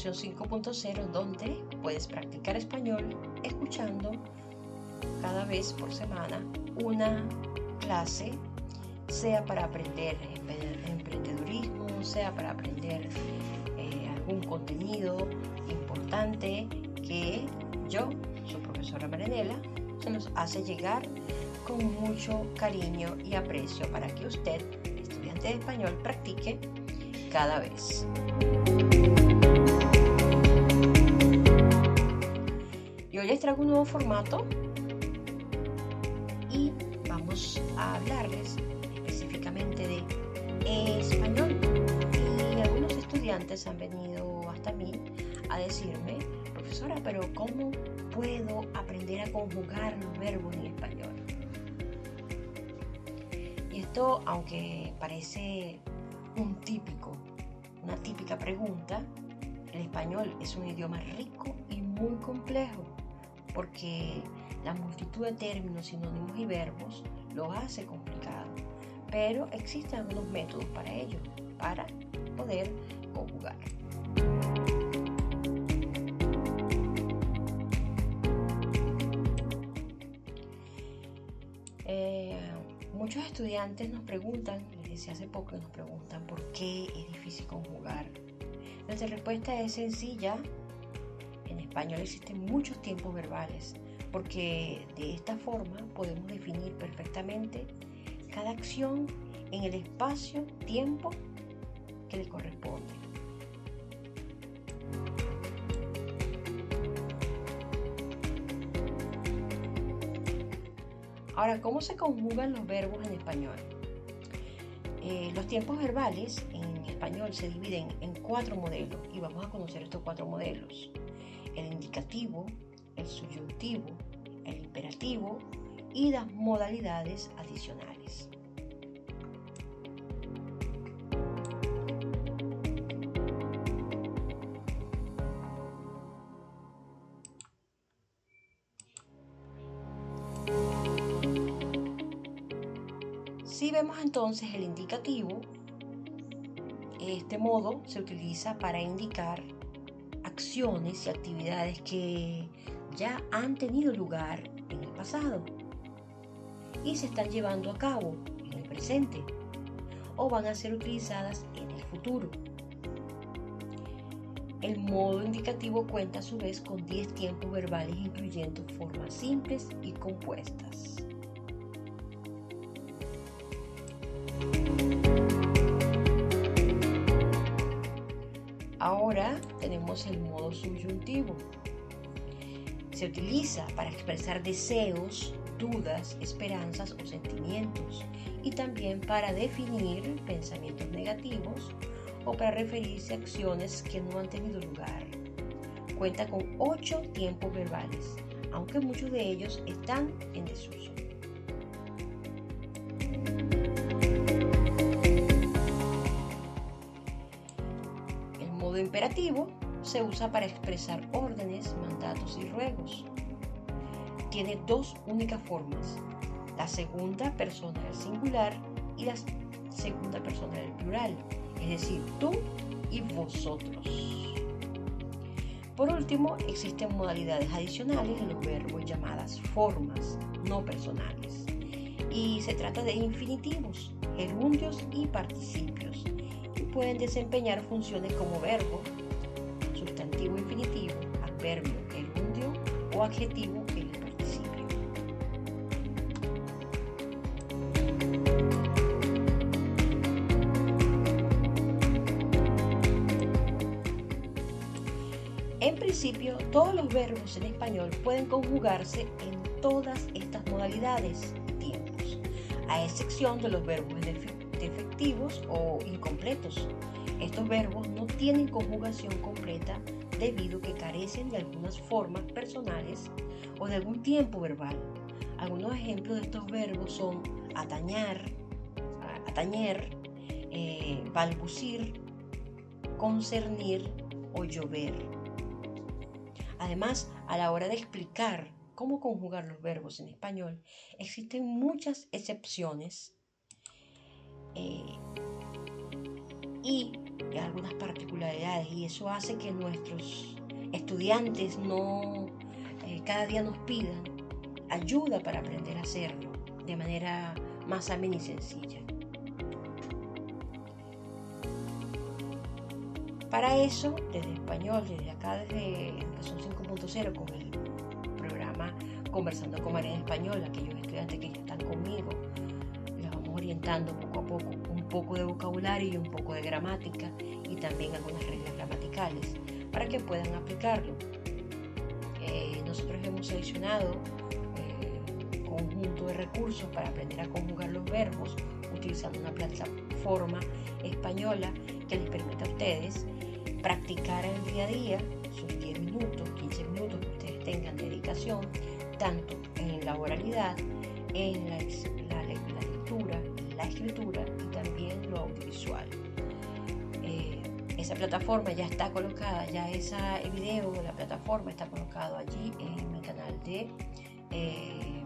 programa Educación 5.0 donde puedes practicar español escuchando cada vez por semana una clase, sea para aprender emprendedurismo, sea para aprender eh, algún contenido importante que yo, su profesora Marinela, se nos hace llegar con mucho cariño y aprecio para que usted, estudiante de español, practique cada vez. Les traigo un nuevo formato y vamos a hablarles específicamente de español. Y algunos estudiantes han venido hasta mí a decirme, profesora, pero ¿cómo puedo aprender a conjugar los verbos en español? Y esto, aunque parece un típico, una típica pregunta, el español es un idioma rico y muy complejo porque la multitud de términos, sinónimos y verbos lo hace complicado. Pero existen algunos métodos para ello, para poder conjugar. Eh, muchos estudiantes nos preguntan, desde hace poco nos preguntan por qué es difícil conjugar. Nuestra respuesta es sencilla. Español existen muchos tiempos verbales, porque de esta forma podemos definir perfectamente cada acción en el espacio-tiempo que le corresponde. Ahora, ¿cómo se conjugan los verbos en español? Eh, los tiempos verbales en español se dividen en cuatro modelos y vamos a conocer estos cuatro modelos. El indicativo, el subyuntivo, el imperativo y las modalidades adicionales. Si vemos entonces el indicativo, este modo se utiliza para indicar acciones y actividades que ya han tenido lugar en el pasado y se están llevando a cabo en el presente o van a ser utilizadas en el futuro. El modo indicativo cuenta a su vez con 10 tiempos verbales incluyendo formas simples y compuestas. El modo subyuntivo. Se utiliza para expresar deseos, dudas, esperanzas o sentimientos y también para definir pensamientos negativos o para referirse a acciones que no han tenido lugar. Cuenta con ocho tiempos verbales, aunque muchos de ellos están en desuso. El modo imperativo se usa para expresar órdenes, mandatos y ruegos. Tiene dos únicas formas, la segunda persona del singular y la segunda persona del plural, es decir, tú y vosotros. Por último, existen modalidades adicionales en los verbos llamadas formas no personales. Y se trata de infinitivos, gerundios y participios. Y pueden desempeñar funciones como verbo, infinitivo, adverbio, gerundio o adjetivo el participio. En principio, todos los verbos en español pueden conjugarse en todas estas modalidades y tiempos, a excepción de los verbos defectivos o incompletos. Estos verbos no tienen conjugación completa debido que carecen de algunas formas personales o de algún tiempo verbal. Algunos ejemplos de estos verbos son atañar, atañer, eh, balbucir, concernir o llover. Además, a la hora de explicar cómo conjugar los verbos en español, existen muchas excepciones eh, y algunas particularidades y eso hace que nuestros estudiantes no eh, cada día nos pidan ayuda para aprender a hacerlo de manera más amena y sencilla. Para eso, desde español, desde acá, desde Educación 5.0, con el programa Conversando con María en Español, aquellos estudiantes que están conmigo, vamos orientando poco a poco un poco de vocabulario y un poco de gramática y también algunas reglas gramaticales para que puedan aplicarlo. Eh, nosotros hemos seleccionado eh, un conjunto de recursos para aprender a conjugar los verbos utilizando una plataforma española que les permita a ustedes practicar el día a día, sus 10 minutos, 15 minutos que ustedes tengan dedicación, tanto en la oralidad, en la, lectura, la escritura y también lo audiovisual. Eh, esa plataforma ya está colocada, ya ese video de la plataforma está colocado allí en mi canal de eh,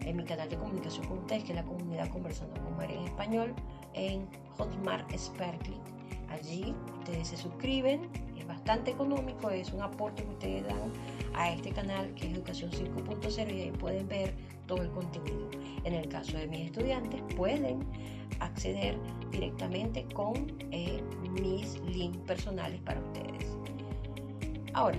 en mi canal de comunicación con ustedes, que es la comunidad Conversando con María en Español, en Hotmart Sparkly Allí ustedes se suscriben, es bastante económico, es un aporte que ustedes dan a este canal que es Educación 5.0 y ahí pueden ver todo el contenido. En el caso de mis estudiantes pueden acceder directamente con eh, mis links personales para ustedes. Ahora,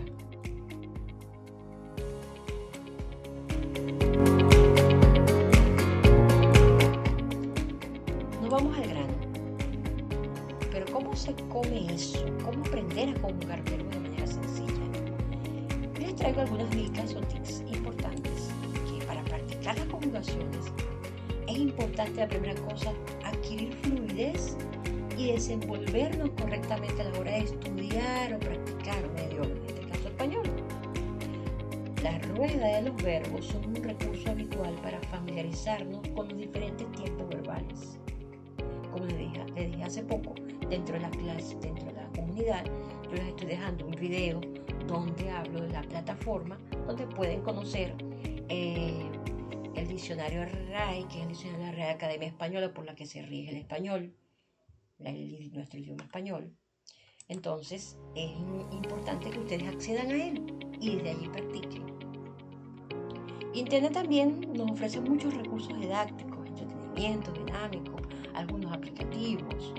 nos vamos al grano. ¿Cómo se come eso? ¿Cómo aprender a conjugar verbos de manera sencilla? Les traigo algunas dicas o tips las conjugaciones es importante la primera cosa adquirir fluidez y desenvolvernos correctamente a la hora de estudiar o practicar un idioma, en este caso español. La rueda de los verbos son un recurso habitual para familiarizarnos con los diferentes tiempos verbales. Como les dije, les dije hace poco, dentro de la clase, dentro de la comunidad, yo les estoy dejando un video donde hablo de la plataforma, donde pueden conocer eh, el diccionario RAI, que es el diccionario de la Real Academia Española por la que se rige el español, nuestro idioma español. Entonces es importante que ustedes accedan a él y desde allí practiquen. Internet también nos ofrece muchos recursos didácticos, entretenimiento, dinámico, algunos aplicativos,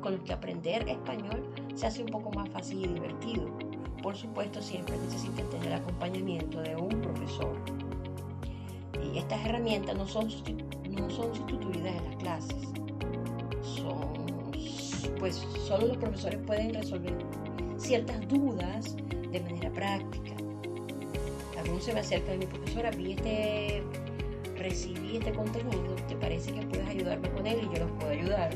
con los que aprender español se hace un poco más fácil y divertido. Por supuesto, siempre necesitan tener el acompañamiento de un profesor. Y estas herramientas no son, no sustituidas en las clases. Son, pues solo los profesores pueden resolver ciertas dudas de manera práctica. Algunos se me acercan a mi profesora, vi este, recibí este contenido, ¿te parece que puedes ayudarme con él? Y yo los puedo ayudar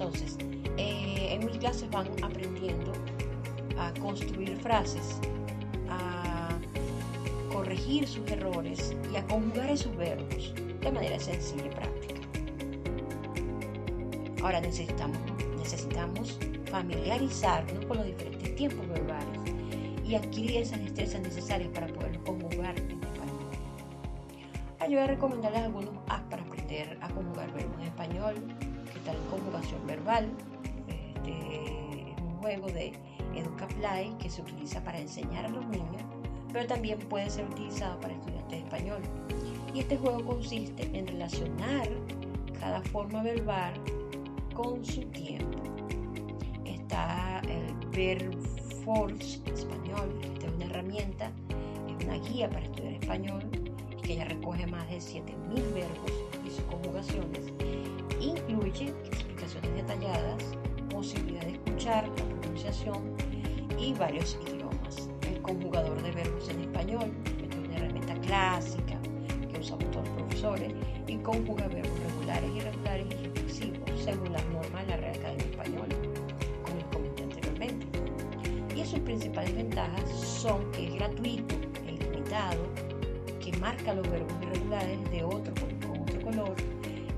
entonces, eh, en mis clases van aprendiendo a construir frases, corregir sus errores y a conjugar esos verbos de manera sencilla y práctica. Ahora necesitamos, necesitamos familiarizarnos con los diferentes tiempos verbales y adquirir esas destrezas necesarias para poder conjugar en español. Ahora yo voy a recomendarles algunos apps para aprender a conjugar verbos en español está la conjugación verbal. Este, es un juego de EducaPlay que se utiliza para enseñar a los niños, pero también puede ser utilizado para estudiantes de español. Y este juego consiste en relacionar cada forma verbal con su tiempo. Está el Verforce español, esta es una herramienta, es una guía para estudiar español que ya recoge más de 7.000 verbos y sus conjugaciones Incluye explicaciones detalladas, posibilidad de escuchar la pronunciación y varios idiomas. Conjugador de verbos en español es una herramienta clásica que usamos todos los profesores y conjuga verbos regulares, irregulares y reflexivos según las normas de la Real Academia Española, como les comenté anteriormente. Y sus principales ventajas son que es gratuito e ilimitado, que marca los verbos irregulares de otro con otro color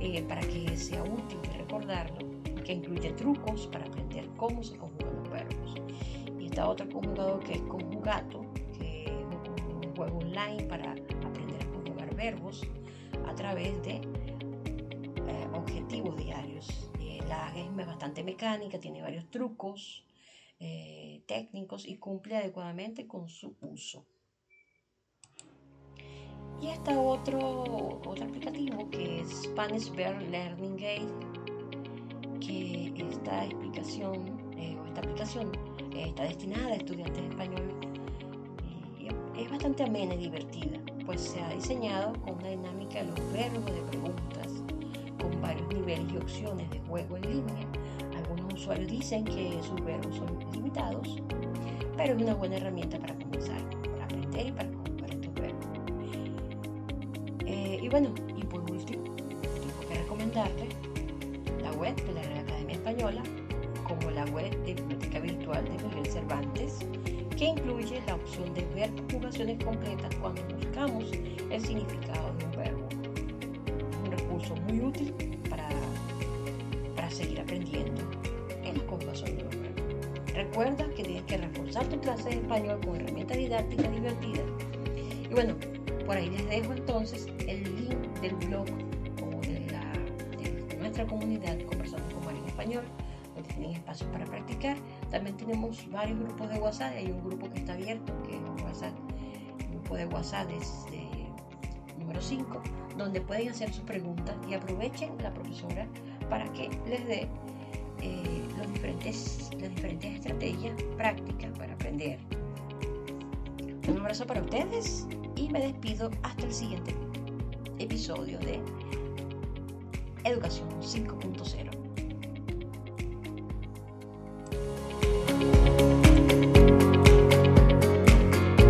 eh, para que sea útil recordarlo, que incluye trucos para aprender cómo se. Y está otro conjugador que es Conjugato, que es un juego online para aprender a conjugar verbos a través de eh, objetivos diarios. Eh, la es bastante mecánica, tiene varios trucos eh, técnicos y cumple adecuadamente con su uso. Y está otro, otro aplicativo que es Spanish Bear Learning Guide, que esta explicación eh, o esta aplicación eh, está destinada a estudiantes de español es bastante amena y divertida, pues se ha diseñado con una dinámica de los verbos de preguntas, con varios niveles y opciones de juego en línea. Algunos usuarios dicen que sus verbos son limitados, pero es una buena herramienta para comenzar, para aprender y para y bueno, y por último, tengo que recomendarte la web de la Real Academia Española, como la web de Biblioteca Virtual de Miguel Cervantes, que incluye la opción de ver conjugaciones completas cuando buscamos el significado de un verbo. Un recurso muy útil para, para seguir aprendiendo en la conjugación de los verbos. Recuerda que tienes que reforzar tu clase de español con herramientas didácticas divertidas. Y bueno, por ahí les dejo entonces el link del blog o de, nuestra comunidad Conversando con María en Español, tienen espacios para practicar. También tenemos varios grupos de WhatsApp. Hay un grupo que está abierto, que es el grupo de WhatsApp es número 5, donde pueden hacer sus preguntas y aprovechen la profesora para que les dé eh, los diferentes, las diferentes estrategias prácticas para aprender. Un abrazo para ustedes y me despido hasta el siguiente episodio de Educación 5.0.